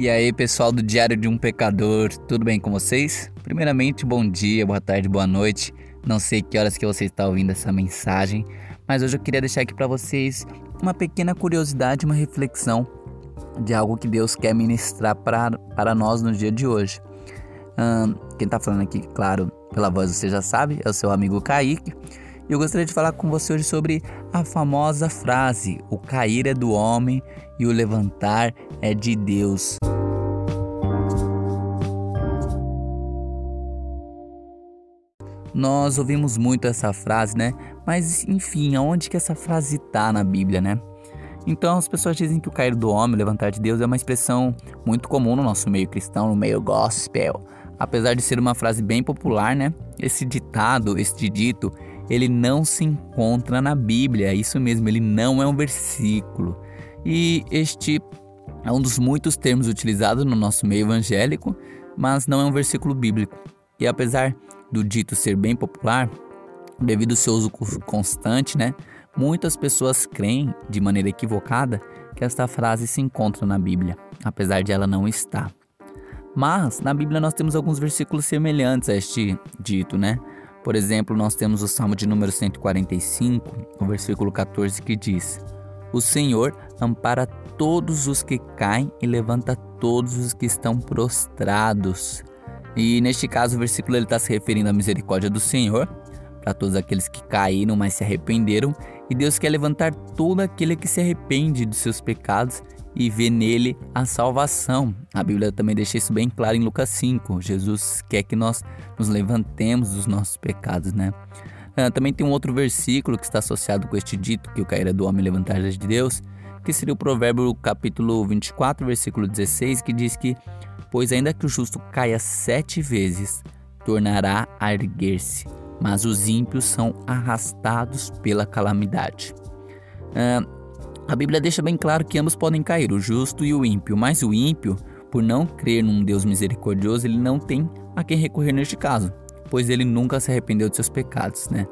E aí, pessoal do Diário de um Pecador, tudo bem com vocês? Primeiramente, bom dia, boa tarde, boa noite. Não sei que horas que você está ouvindo essa mensagem, mas hoje eu queria deixar aqui para vocês uma pequena curiosidade, uma reflexão de algo que Deus quer ministrar para, nós no dia de hoje. Hum, quem está falando aqui, claro, pela voz você já sabe, é o seu amigo Kaique. E eu gostaria de falar com você hoje sobre a famosa frase: o cair é do homem e o levantar é de Deus. Nós ouvimos muito essa frase, né? Mas enfim, aonde que essa frase tá na Bíblia, né? Então as pessoas dizem que o cair do homem, o levantar de Deus é uma expressão muito comum no nosso meio cristão, no meio gospel. Apesar de ser uma frase bem popular, né? Esse ditado, este dito, ele não se encontra na Bíblia. É isso mesmo, ele não é um versículo. E este é um dos muitos termos utilizados no nosso meio evangélico, mas não é um versículo bíblico. E apesar do dito ser bem popular, devido ao seu uso constante, né? Muitas pessoas creem, de maneira equivocada, que esta frase se encontra na Bíblia, apesar de ela não estar. Mas na Bíblia nós temos alguns versículos semelhantes a este dito, né? Por exemplo, nós temos o Salmo de número 145, o versículo 14, que diz: O Senhor ampara todos os que caem e levanta todos os que estão prostrados. E neste caso, o versículo está se referindo à misericórdia do Senhor para todos aqueles que caíram, mas se arrependeram. E Deus quer levantar todo aquele que se arrepende dos seus pecados e vê nele a salvação. A Bíblia também deixa isso bem claro em Lucas 5. Jesus quer que nós nos levantemos dos nossos pecados, né? Ah, também tem um outro versículo que está associado com este dito, que o cair é do homem levantar de Deus, que seria o provérbio capítulo 24, versículo 16, que diz que Pois ainda que o justo caia sete vezes, tornará a erguer-se, mas os ímpios são arrastados pela calamidade. Uh, a Bíblia deixa bem claro que ambos podem cair, o justo e o ímpio, mas o ímpio, por não crer num Deus misericordioso, ele não tem a quem recorrer neste caso, pois ele nunca se arrependeu de seus pecados, né?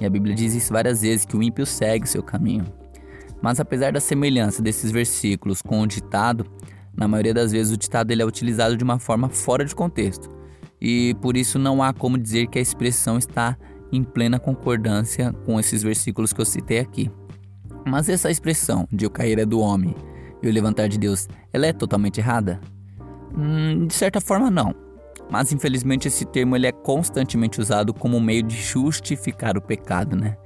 E a Bíblia diz isso várias vezes, que o ímpio segue o seu caminho. Mas apesar da semelhança desses versículos com o ditado, na maioria das vezes o ditado ele é utilizado de uma forma fora de contexto e por isso não há como dizer que a expressão está em plena concordância com esses versículos que eu citei aqui. Mas essa expressão de o cair é do homem e o levantar de Deus, ela é totalmente errada? Hum, de certa forma não. Mas infelizmente esse termo ele é constantemente usado como meio de justificar o pecado, né?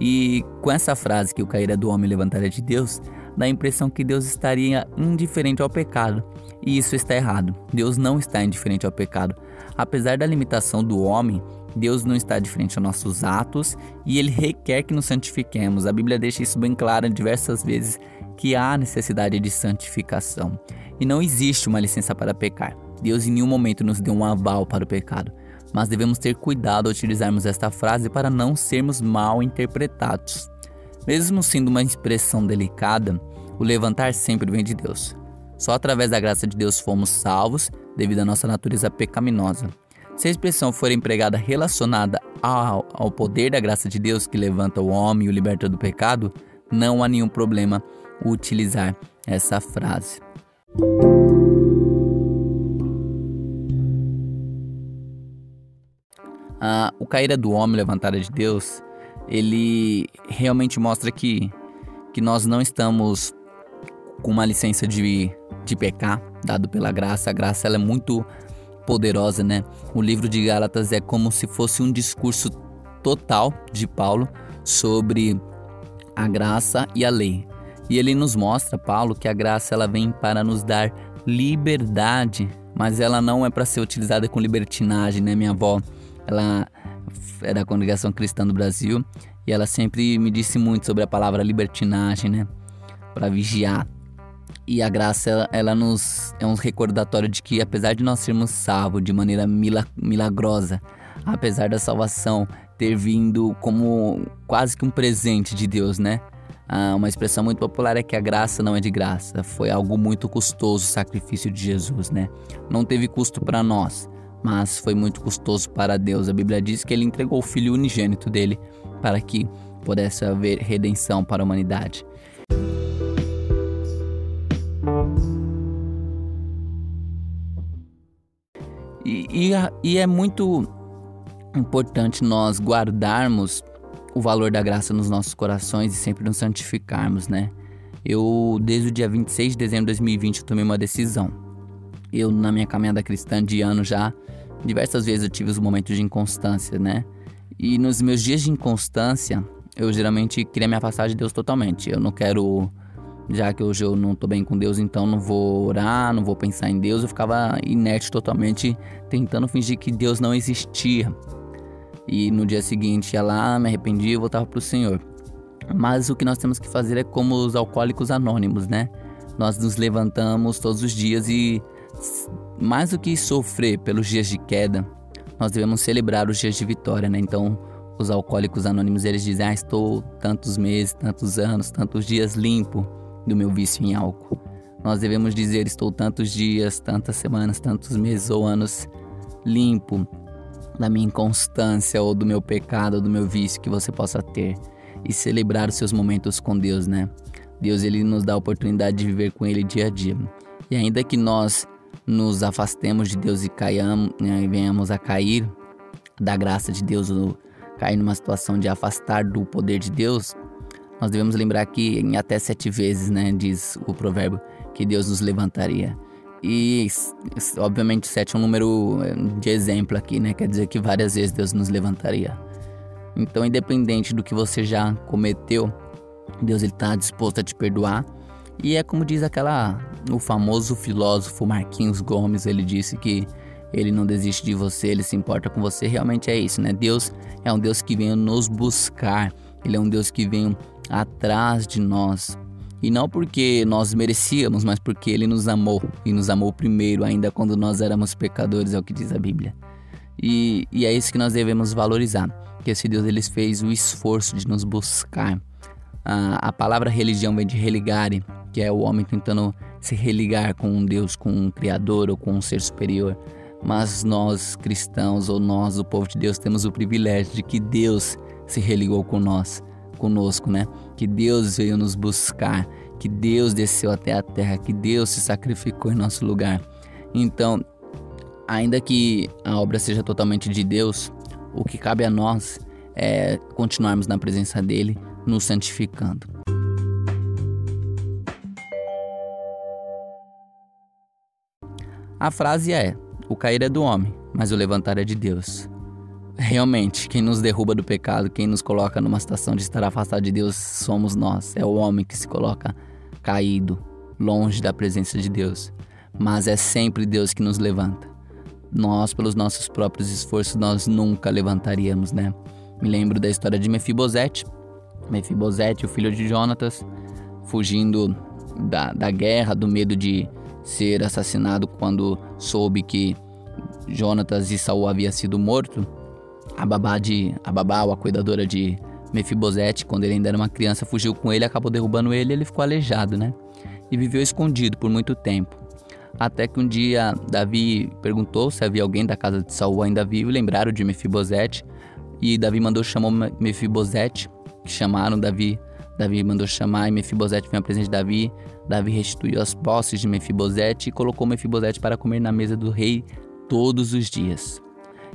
E com essa frase que o cair é do homem e levantar é de Deus, dá a impressão que Deus estaria indiferente ao pecado. E isso está errado. Deus não está indiferente ao pecado. Apesar da limitação do homem, Deus não está diferente aos nossos atos e ele requer que nos santifiquemos. A Bíblia deixa isso bem claro diversas vezes que há necessidade de santificação. E não existe uma licença para pecar. Deus em nenhum momento nos deu um aval para o pecado. Mas devemos ter cuidado ao utilizarmos esta frase para não sermos mal interpretados. Mesmo sendo uma expressão delicada, o levantar sempre vem de Deus. Só através da graça de Deus fomos salvos devido à nossa natureza pecaminosa. Se a expressão for empregada relacionada ao, ao poder da graça de Deus que levanta o homem e o liberta do pecado, não há nenhum problema utilizar essa frase. Ah, o cair é do homem, levantada de Deus, ele realmente mostra que, que nós não estamos com uma licença de, de pecar, dado pela graça. A graça ela é muito poderosa, né? O livro de Gálatas é como se fosse um discurso total de Paulo sobre a graça e a lei. E ele nos mostra, Paulo, que a graça ela vem para nos dar liberdade, mas ela não é para ser utilizada com libertinagem, né? Minha avó, ela é da congregação cristã do Brasil e ela sempre me disse muito sobre a palavra libertinagem, né? Para vigiar. E a graça, ela, ela, nos é um recordatório de que, apesar de nós sermos salvos de maneira mila, milagrosa, apesar da salvação ter vindo como quase que um presente de Deus, né? Ah, uma expressão muito popular é que a graça não é de graça, foi algo muito custoso o sacrifício de Jesus, né? Não teve custo para nós, mas foi muito custoso para Deus. A Bíblia diz que ele entregou o filho unigênito dele para que pudesse haver redenção para a humanidade. e, e é muito importante nós guardarmos o valor da graça nos nossos corações e sempre nos santificarmos, né? Eu, desde o dia 26 de dezembro de 2020, eu tomei uma decisão. Eu, na minha caminhada cristã de ano já, diversas vezes eu tive os momentos de inconstância, né? E nos meus dias de inconstância, eu geralmente queria me afastar de Deus totalmente. Eu não quero, já que hoje eu não tô bem com Deus, então não vou orar, não vou pensar em Deus. Eu ficava inerte totalmente, tentando fingir que Deus não existia. E no dia seguinte ia lá, me arrependia e voltava pro Senhor. Mas o que nós temos que fazer é como os alcoólicos anônimos, né? Nós nos levantamos todos os dias e mais do que sofrer pelos dias de queda, nós devemos celebrar os dias de vitória, né? Então, os alcoólicos anônimos eles dizem: "Ah, estou tantos meses, tantos anos, tantos dias limpo do meu vício em álcool". Nós devemos dizer: "Estou tantos dias, tantas semanas, tantos meses ou anos limpo da minha inconstância ou do meu pecado ou do meu vício que você possa ter" e celebrar os seus momentos com Deus, né? Deus ele nos dá a oportunidade de viver com ele dia a dia. E ainda que nós nos afastemos de Deus e caiamos, né, e venhamos a cair da graça de Deus ou cair numa situação de afastar do poder de Deus, nós devemos lembrar que em até sete vezes, né, diz o provérbio, que Deus nos levantaria. E obviamente sete é um número eh, de exemplo aqui, né? Quer dizer que várias vezes Deus nos levantaria. Então, independente do que você já cometeu, Deus está disposto a te perdoar. E é como diz aquela o famoso filósofo Marquinhos Gomes, ele disse que ele não desiste de você, ele se importa com você. Realmente é isso, né? Deus é um Deus que vem nos buscar. Ele é um Deus que vem atrás de nós. E não porque nós merecíamos, mas porque ele nos amou e nos amou primeiro, ainda quando nós éramos pecadores, é o que diz a Bíblia. E, e é isso que nós devemos valorizar que esse Deus ele fez o esforço de nos buscar. A, a palavra religião vem de religare, que é o homem tentando se religar com um Deus, com um Criador ou com um ser superior. Mas nós cristãos ou nós, o povo de Deus, temos o privilégio de que Deus se religou com nós, conosco, né? Que Deus veio nos buscar, que Deus desceu até a terra, que Deus se sacrificou em nosso lugar. Então, ainda que a obra seja totalmente de Deus, o que cabe a nós é continuarmos na presença dele, nos santificando. A frase é: O cair é do homem, mas o levantar é de Deus. Realmente, quem nos derruba do pecado, quem nos coloca numa situação de estar afastado de Deus, somos nós. É o homem que se coloca caído, longe da presença de Deus. Mas é sempre Deus que nos levanta nós, pelos nossos próprios esforços, nós nunca levantaríamos, né? Me lembro da história de Mefibosete. Mefibosete, o filho de Jonatas, fugindo da, da guerra, do medo de ser assassinado quando soube que Jonatas e Saul havia sido morto. A babá de a babá, ou a cuidadora de Mefibosete, quando ele ainda era uma criança, fugiu com ele, acabou derrubando ele, ele ficou aleijado, né? E viveu escondido por muito tempo. Até que um dia Davi perguntou se havia alguém da casa de Saul ainda vivo, lembraram de Mefibosete, e Davi mandou chamar Mefibosete, que chamaram Davi. Davi mandou chamar e Mefibosete veio à presença de Davi. Davi restituiu as posses de Mefibosete e colocou Mefibosete para comer na mesa do rei todos os dias.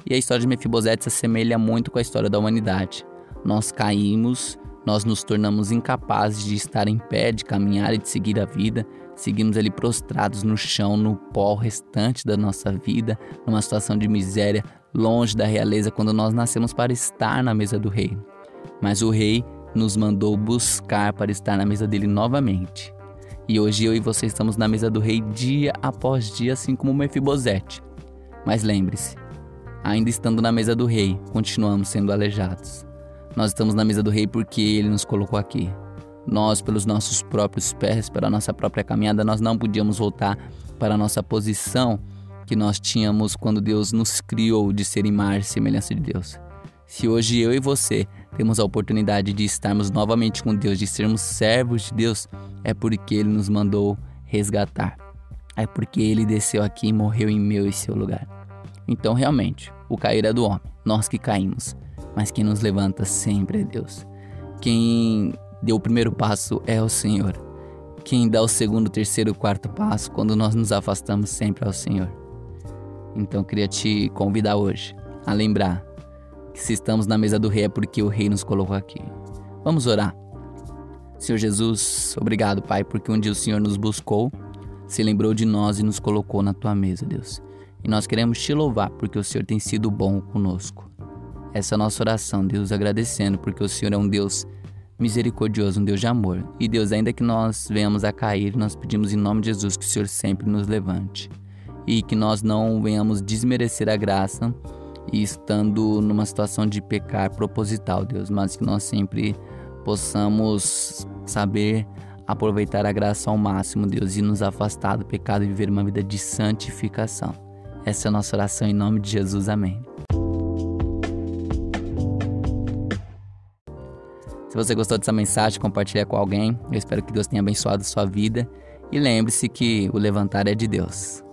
E a história de Mefibosete se assemelha muito com a história da humanidade. Nós caímos, nós nos tornamos incapazes de estar em pé, de caminhar e de seguir a vida, Seguimos ali prostrados no chão, no pó restante da nossa vida, numa situação de miséria, longe da realeza, quando nós nascemos para estar na mesa do rei. Mas o rei nos mandou buscar para estar na mesa dele novamente. E hoje eu e você estamos na mesa do rei dia após dia, assim como Mefibosete. Mas lembre-se, ainda estando na mesa do rei, continuamos sendo aleijados. Nós estamos na mesa do rei porque ele nos colocou aqui. Nós, pelos nossos próprios pés, pela nossa própria caminhada, nós não podíamos voltar para a nossa posição que nós tínhamos quando Deus nos criou de ser imagem e semelhança de Deus. Se hoje eu e você temos a oportunidade de estarmos novamente com Deus, de sermos servos de Deus, é porque Ele nos mandou resgatar. É porque Ele desceu aqui e morreu em meu e seu lugar. Então, realmente, o cair é do homem, nós que caímos, mas quem nos levanta sempre é Deus. Quem deu o primeiro passo é o Senhor. Quem dá o segundo, terceiro, quarto passo quando nós nos afastamos sempre é o Senhor. Então queria te convidar hoje a lembrar que se estamos na mesa do rei é porque o rei nos colocou aqui. Vamos orar. Senhor Jesus, obrigado, Pai, porque um dia o Senhor nos buscou, se lembrou de nós e nos colocou na tua mesa, Deus. E nós queremos te louvar porque o Senhor tem sido bom conosco. Essa é a nossa oração, Deus, agradecendo porque o Senhor é um Deus misericordioso, um Deus de amor. E Deus, ainda que nós venhamos a cair, nós pedimos em nome de Jesus que o Senhor sempre nos levante. E que nós não venhamos desmerecer a graça e estando numa situação de pecar proposital, Deus, mas que nós sempre possamos saber aproveitar a graça ao máximo, Deus, e nos afastar do pecado e viver uma vida de santificação. Essa é a nossa oração em nome de Jesus. Amém. Se você gostou dessa mensagem, compartilhe com alguém. Eu espero que Deus tenha abençoado sua vida. E lembre-se que o levantar é de Deus.